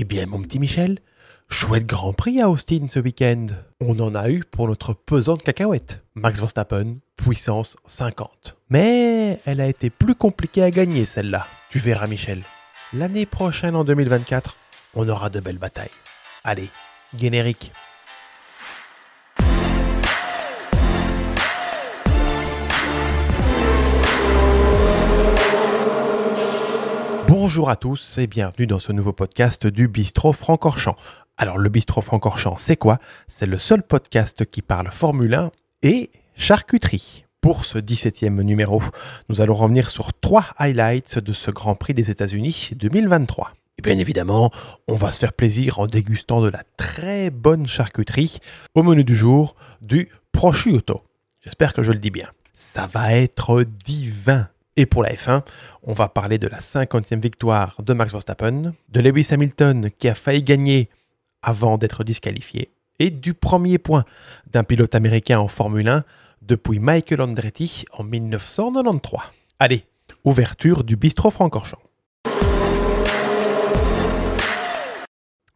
Eh bien, mon petit Michel, chouette Grand Prix à Austin ce week-end. On en a eu pour notre pesante cacahuète. Max Verstappen, puissance 50. Mais elle a été plus compliquée à gagner celle-là. Tu verras Michel. L'année prochaine en 2024, on aura de belles batailles. Allez, générique. Bonjour à tous et bienvenue dans ce nouveau podcast du Bistrot Francorchamps. Alors le Bistrot Francorchamps, c'est quoi? C'est le seul podcast qui parle Formule 1 et charcuterie. Pour ce 17e numéro, nous allons revenir sur trois highlights de ce Grand Prix des États-Unis 2023. Et bien évidemment, on va se faire plaisir en dégustant de la très bonne charcuterie au menu du jour du prosciutto. J'espère que je le dis bien. Ça va être divin. Et pour la F1, on va parler de la 50e victoire de Max Verstappen, de Lewis Hamilton qui a failli gagner avant d'être disqualifié, et du premier point d'un pilote américain en Formule 1 depuis Michael Andretti en 1993. Allez, ouverture du bistrot Francorchamps.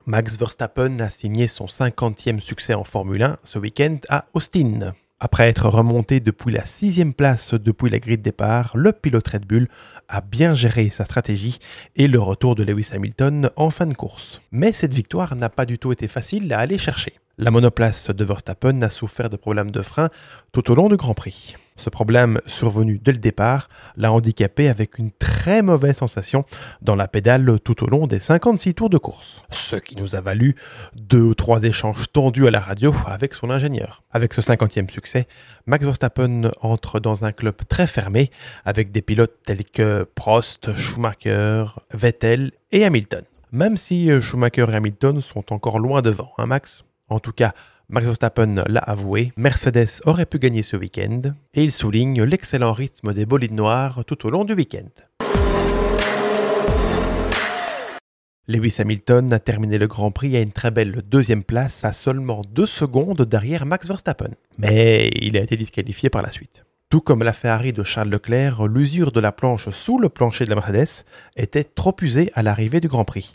Max Verstappen a signé son 50e succès en Formule 1 ce week-end à Austin. Après être remonté depuis la sixième place depuis la grille de départ, le pilote Red Bull a bien géré sa stratégie et le retour de Lewis Hamilton en fin de course. Mais cette victoire n'a pas du tout été facile à aller chercher. La monoplace de Verstappen a souffert de problèmes de frein tout au long du Grand Prix. Ce problème, survenu dès le départ, l'a handicapé avec une très mauvaise sensation dans la pédale tout au long des 56 tours de course. Ce qui nous a valu deux ou trois échanges tendus à la radio avec son ingénieur. Avec ce 50e succès, Max Verstappen entre dans un club très fermé avec des pilotes tels que Prost, Schumacher, Vettel et Hamilton. Même si Schumacher et Hamilton sont encore loin devant, hein Max? En tout cas, Max Verstappen l'a avoué, Mercedes aurait pu gagner ce week-end, et il souligne l'excellent rythme des bolides noirs tout au long du week-end. Lewis Hamilton a terminé le Grand Prix à une très belle deuxième place à seulement deux secondes derrière Max Verstappen. Mais il a été disqualifié par la suite. Tout comme la Ferrari de Charles Leclerc, l'usure de la planche sous le plancher de la Mercedes était trop usée à l'arrivée du Grand Prix.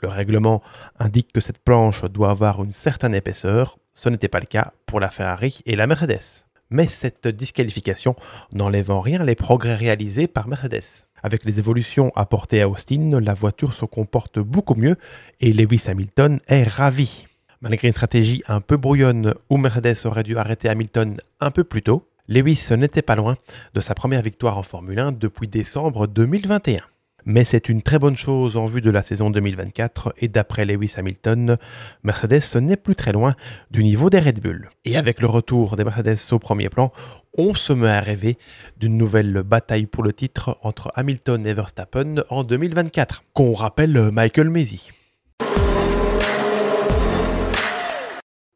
Le règlement indique que cette planche doit avoir une certaine épaisseur, ce n'était pas le cas pour la Ferrari et la Mercedes. Mais cette disqualification n'enlève en rien les progrès réalisés par Mercedes. Avec les évolutions apportées à Austin, la voiture se comporte beaucoup mieux et Lewis Hamilton est ravi. Malgré une stratégie un peu brouillonne où Mercedes aurait dû arrêter Hamilton un peu plus tôt, Lewis n'était pas loin de sa première victoire en Formule 1 depuis décembre 2021 mais c'est une très bonne chose en vue de la saison 2024 et d'après Lewis Hamilton, Mercedes n'est plus très loin du niveau des Red Bull. Et avec le retour des Mercedes au premier plan, on se met à rêver d'une nouvelle bataille pour le titre entre Hamilton et Verstappen en 2024, qu'on rappelle Michael Mesi.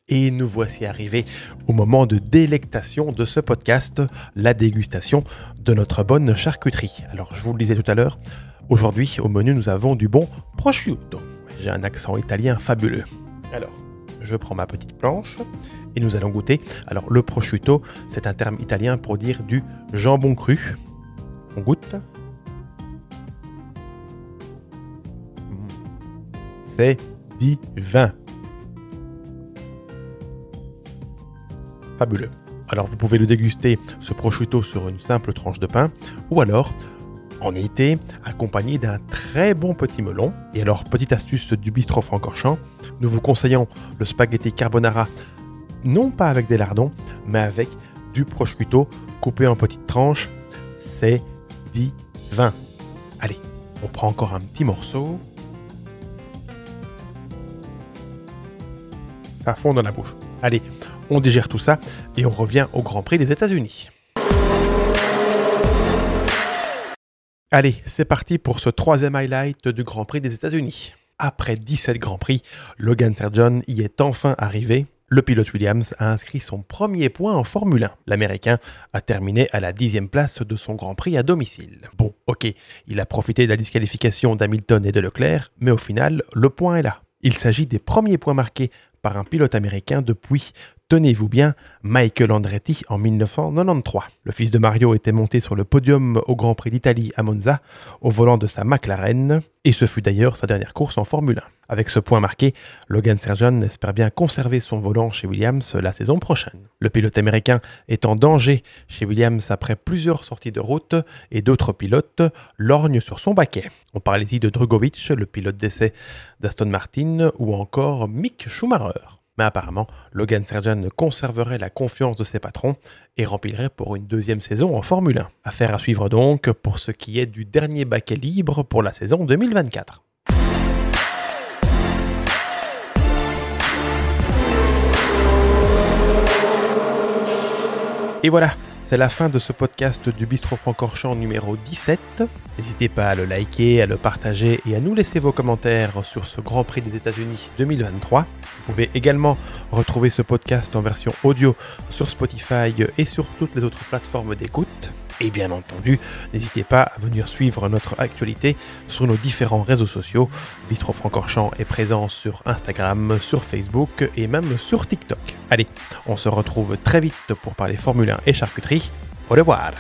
Et nous voici arrivés au moment de délectation de ce podcast, la dégustation de notre bonne charcuterie. Alors je vous le disais tout à l'heure, Aujourd'hui, au menu, nous avons du bon prosciutto. J'ai un accent italien fabuleux. Alors, je prends ma petite planche et nous allons goûter. Alors, le prosciutto, c'est un terme italien pour dire du jambon cru. On goûte. C'est divin. Fabuleux. Alors vous pouvez le déguster, ce prosciutto, sur une simple tranche de pain, ou alors en été, accompagné d'un très bon petit melon. Et alors, petite astuce du bistrot Francorchamps, nous vous conseillons le spaghetti carbonara, non pas avec des lardons, mais avec du prosciutto coupé en petites tranches. C'est divin. Allez, on prend encore un petit morceau. Ça fond dans la bouche. Allez, on digère tout ça et on revient au Grand Prix des États-Unis. Allez, c'est parti pour ce troisième highlight du Grand Prix des États-Unis. Après 17 Grands Prix, Logan Sargent y est enfin arrivé. Le pilote Williams a inscrit son premier point en Formule 1. L'Américain a terminé à la dixième place de son Grand Prix à domicile. Bon, ok, il a profité de la disqualification d'Hamilton et de Leclerc, mais au final, le point est là. Il s'agit des premiers points marqués par un pilote américain depuis tenez-vous bien, Michael Andretti en 1993. Le fils de Mario était monté sur le podium au Grand Prix d'Italie à Monza au volant de sa McLaren, et ce fut d'ailleurs sa dernière course en Formule 1. Avec ce point marqué, Logan Sargent espère bien conserver son volant chez Williams la saison prochaine. Le pilote américain est en danger chez Williams après plusieurs sorties de route et d'autres pilotes lorgnent sur son baquet. On parle ici de Drugovic, le pilote d'essai d'Aston Martin, ou encore Mick Schumacher. Mais apparemment, Logan Sargent conserverait la confiance de ses patrons et remplirait pour une deuxième saison en Formule 1. Affaire à suivre donc pour ce qui est du dernier baquet libre pour la saison 2024. Et voilà, c'est la fin de ce podcast du Bistro Francorchamps numéro 17. N'hésitez pas à le liker, à le partager et à nous laisser vos commentaires sur ce Grand Prix des États-Unis 2023. Vous pouvez également retrouver ce podcast en version audio sur Spotify et sur toutes les autres plateformes d'écoute. Et bien entendu, n'hésitez pas à venir suivre notre actualité sur nos différents réseaux sociaux. Bistro Francorchamps est présent sur Instagram, sur Facebook et même sur TikTok. Allez, on se retrouve très vite pour parler Formule 1 et charcuterie. Au revoir